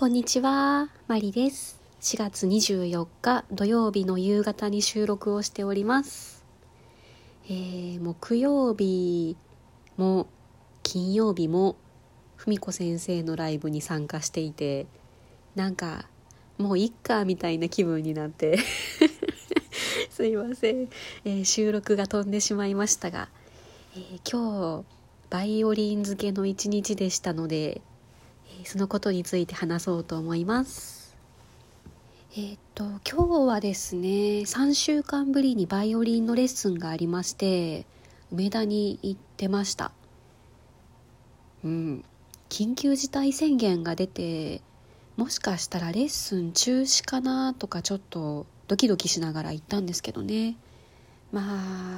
こんにちは、マリです。4月24日土曜日の夕方に収録をしております。えー、木曜日も金曜日もふみこ先生のライブに参加していて、なんかもういっかみたいな気分になって すいません、えー、収録が飛んでしまいましたが、えー、今日バイオリン漬けの一日でしたのでそのことについて話そうと思います。えっ、と今日はですね3週間ぶりにバイオリンのレッスンがありまして梅田に行ってました。うん。緊急事態宣言が出てもしかしたらレッスン中止かなとかちょっとドキドキしながら行ったんですけどね。ま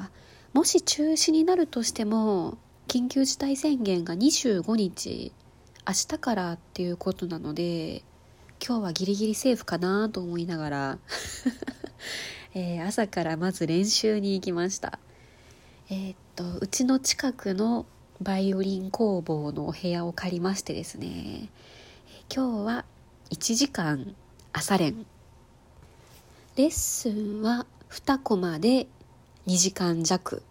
あもし中止になるとしても緊急事態宣言が25日明日からっていうことなので今日はギリギリセーフかなと思いながら えー、朝からまず練習に行きました。えー、っとうちの近くのバイオリン工房のお部屋を借りましてですね今日は1時間朝練。レッスンは2コマで2時間弱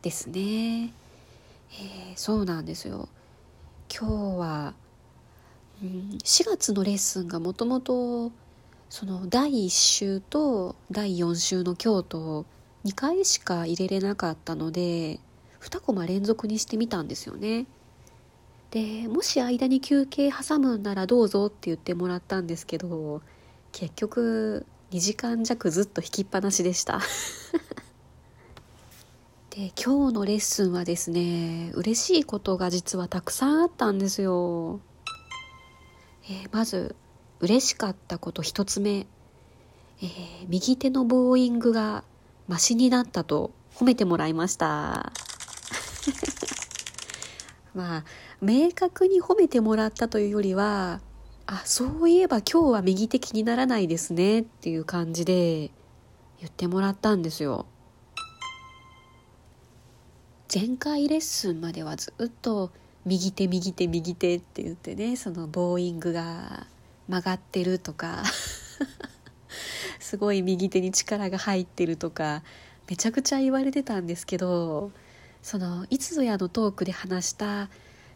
ですね、えー、そうなんですよ。今日は、うん、4月のレッスンがもともとその第1週と第4週の今日と2回しか入れれなかったので2コマ連続にしてみたんですよね。でもし間に休憩挟むんならどうぞって言ってもらったんですけど結局2時間弱ずっと弾きっぱなしでしたで今日のレッスンはですね嬉しいことが実はたくさんあったんですよ、えー、まず嬉しかったこと一つ目、えー、右手のボーイングがマシになったと褒めてもらいました。まあ明確に褒めてもらったというよりはあそういえば今日は右手気にならないですねっていう感じで言ってもらったんですよ。前回レッスンまではずっと右手右手右手って言ってねそのボーイングが曲がってるとかすごい右手に力が入ってるとかめちゃくちゃ言われてたんですけどそのいつぞやのトークで話した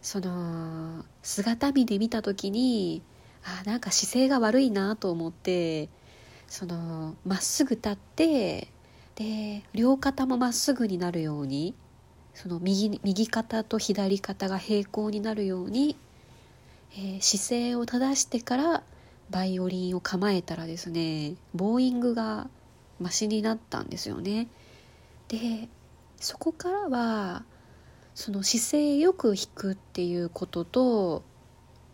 その姿見で見た時にあなんか姿勢が悪いなと思ってそのまっすぐ立ってで両肩もまっすぐになるようにその右右肩と左肩が平行になるように、えー、姿勢を正してからバイオリンを構えたらですねボーイングがマシになったんですよね。でそこからはその姿勢よく弾くっていうことと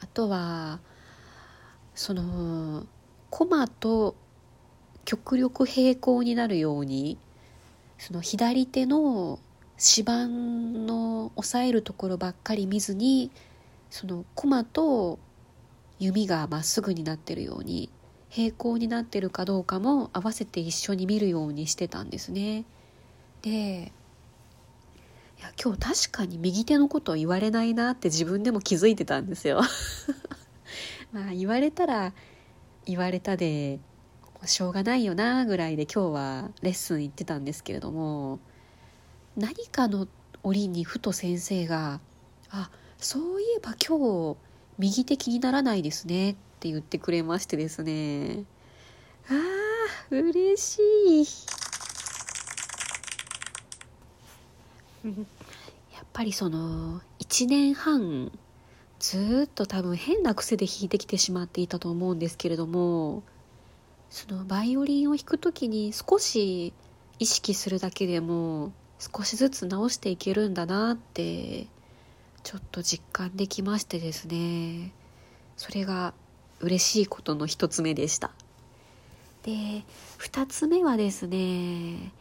あとはそのコマと極力平行になるようにその左手の指板の押さえるところばっかり見ずにそのコマと弓がまっすぐになってるように平行になってるかどうかも合わせて一緒に見るようにしてたんですね。でいや今日確かに右手のことを言われないなって自分でも気づいてたんですよ。まあ言われたら言われたでしょうがないよなぐらいで今日はレッスン行ってたんですけれども何かの折にふと先生が「あそういえば今日右手気にならないですね」って言ってくれましてですね。あー嬉しい。やっぱりその1年半ずっと多分変な癖で弾いてきてしまっていたと思うんですけれどもそのバイオリンを弾く時に少し意識するだけでも少しずつ直していけるんだなってちょっと実感できましてですねそれが嬉しいことの一つ目でしたで二つ目はですね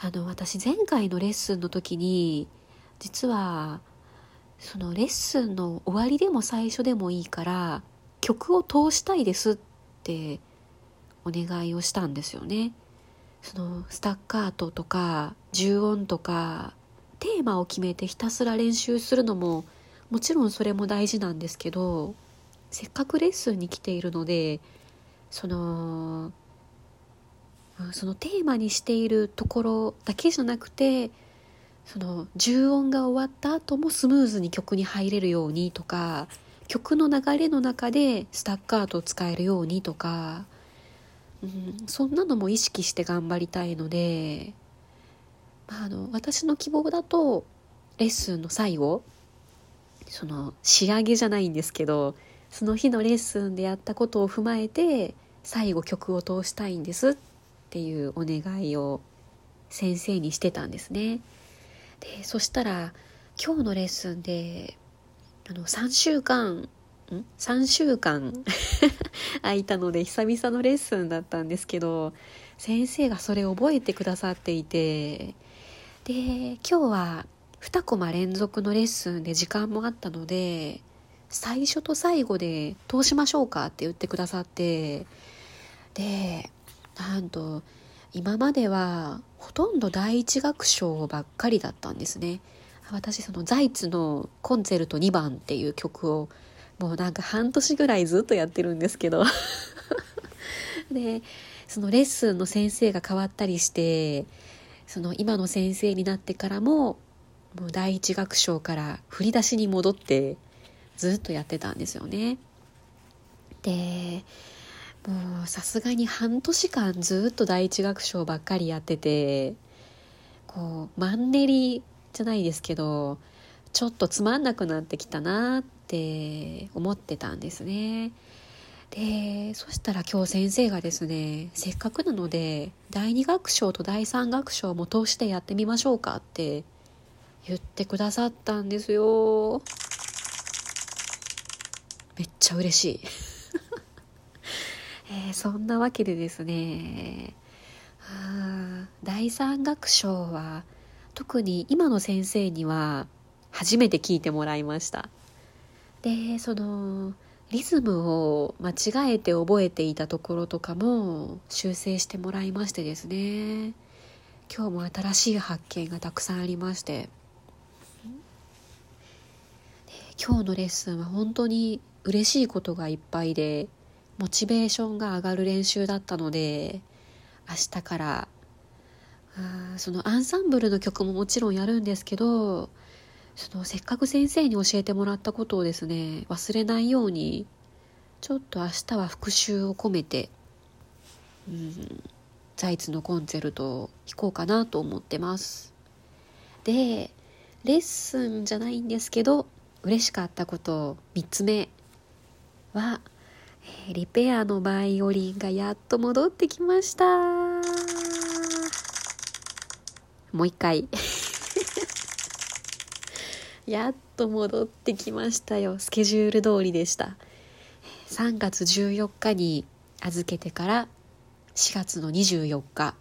あの私前回のレッスンの時に実はそのレッスンの終わりでも最初でもいいから曲を通したいですってお願いをしたんですよね。そのスタッカートとか重音とかテーマを決めてひたすら練習するのももちろんそれも大事なんですけどせっかくレッスンに来ているのでそのそのテーマにしているところだけじゃなくてその重音が終わった後もスムーズに曲に入れるようにとか曲の流れの中でスタッカートを使えるようにとか、うん、そんなのも意識して頑張りたいので、まあ、あの私の希望だとレッスンの最後その仕上げじゃないんですけどその日のレッスンでやったことを踏まえて最後曲を通したいんですっていうお願いを先生にしてたんですね。でそしたら今日のレッスンであの3週間ん3週間 空いたので久々のレッスンだったんですけど先生がそれを覚えてくださっていてで今日は2コマ連続のレッスンで時間もあったので最初と最後で通しましょうかって言ってくださってでなんと今まではほとんど第一楽章ばっかりだったんですね。私そのザイツのコンチェルト2番っていう曲をもうなんか半年ぐらいずっとやってるんですけど でそのレッスンの先生が変わったりしてその今の先生になってからももう第一楽章から振り出しに戻ってずっとやってたんですよね。でもうさすがに半年間ずっと第一楽章ばっかりやっててこうマンネリじゃないですけどちょっとつまんなくなってきたなっって思ってたんですね。でそしたら今日先生がですねせっかくなので第2楽章と第3楽章も通してやってみましょうかって言ってくださったんですよ。めっちゃ嬉しい、えー、そんなわけでですね第三楽章は特に今の先生には初めて聞いてもらいましたでそのリズムを間違えて覚えていたところとかも修正してもらいましてですね。今日も新しい発見がたくさんありまして。今日のレッスンは本当に嬉しいことがいっぱいでモチベーションが上がる練習だったので明日からあそのアンサンブルの曲ももちろんやるんですけどそのせっかく先生に教えてもらったことをですね忘れないようにちょっと明日は復習を込めて、うん、ザイツのコンチェルトを弾こうかなと思ってます。でレッスンじゃないんですけど嬉しかったこと3つ目は、リペアのバイオリンがやっと戻ってきました。もう一回。やっと戻ってきましたよ。スケジュール通りでした。3月14日に預けてから4月の24日。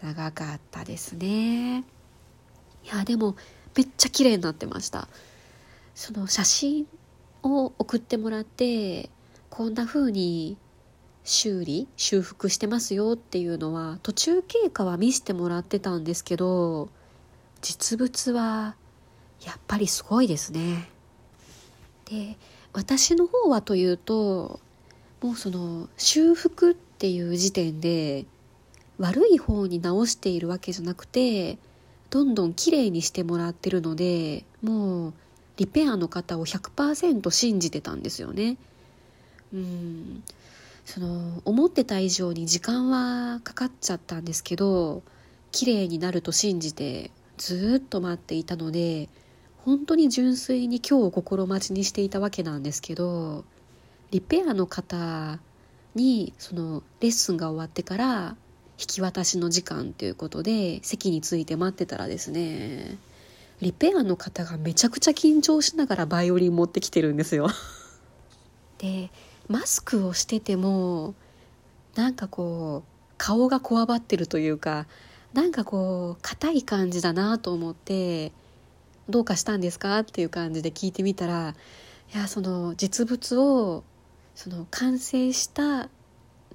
長かったですね。いやでもめっちゃ綺麗になってました。その写真を送ってもらってこんな風に修理修復してますよっていうのは途中経過は見せてもらってたんですけど実物はやっぱりすごいですね。で私の方はというともうその修復っていう時点で悪い方に直しているわけじゃなくてどんどん綺麗にしてもらってるのでもうリペアの方を100%信じてたんですよね。うんその思ってた以上に時間はかかっちゃったんですけど綺麗になると信じてずっと待っていたので本当に純粋に今日を心待ちにしていたわけなんですけどリペアの方にそのレッスンが終わってから引き渡しの時間ということで席について待ってたらですねリペアの方がめちゃくちゃ緊張しながらバイオリン持ってきてるんですよ。でマスクをしててもなんかこう顔がこわばってるというかなんかこう硬い感じだなと思って「どうかしたんですか?」っていう感じで聞いてみたらいやその実物をその完成した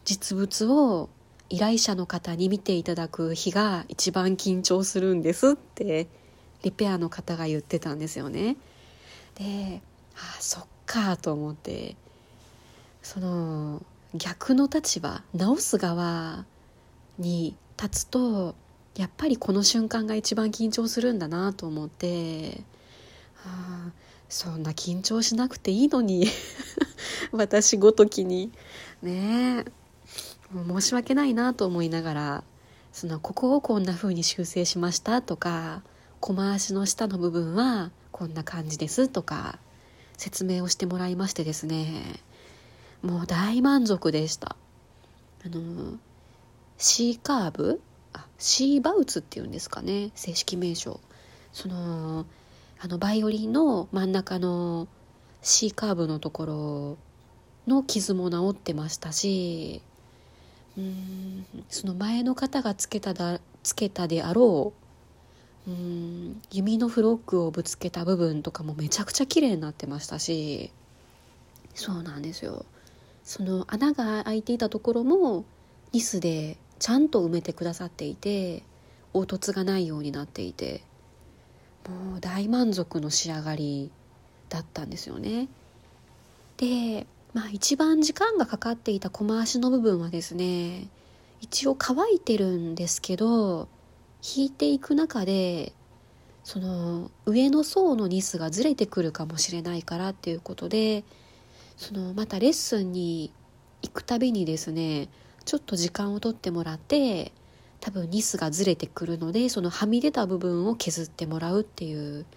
実物を依頼者の方に見ていただく日が一番緊張するんですってリペアの方が言ってたんですよね。であそっかと思ってその逆の立場直す側に立つとやっぱりこの瞬間が一番緊張するんだなと思ってあそんな緊張しなくていいのに 私ごときにねえ申し訳ないなと思いながらそのここをこんな風に修正しましたとか小回しの下の部分はこんな感じですとか説明をしてもらいましてですねもう大満足でした。あの C カーブあ C バウツっていうんですかね正式名称。そのあのバイオリンの真ん中の C カーブのところの傷も治ってましたしうんその前の方がつけただつけたであろううん弓のフロッグをぶつけた部分とかもめちゃくちゃ綺麗になってましたしそうなんですよ。その穴が開いていたところもニスでちゃんと埋めてくださっていて凹凸がないようになっていてもう大満足の仕上がりだったんですよね。で、まあ一番時間がかかっていた小回しの部分はですね一応乾いてるんですけど引いていく中でその上の層のニスがずれてくるかもしれないからっていうことでそのまたレッスンに行くたびにですねちょっと時間をとってもらって多分ニスがずれてくるのでそのはみ出た部分を削ってもらうっていう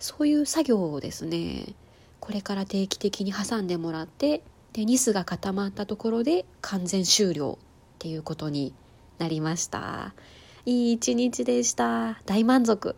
そういう作業をですね。これから定期的に挟んでもらってでニスが固まったところで完全終了っていうことになりました。いい一日でした。大満足。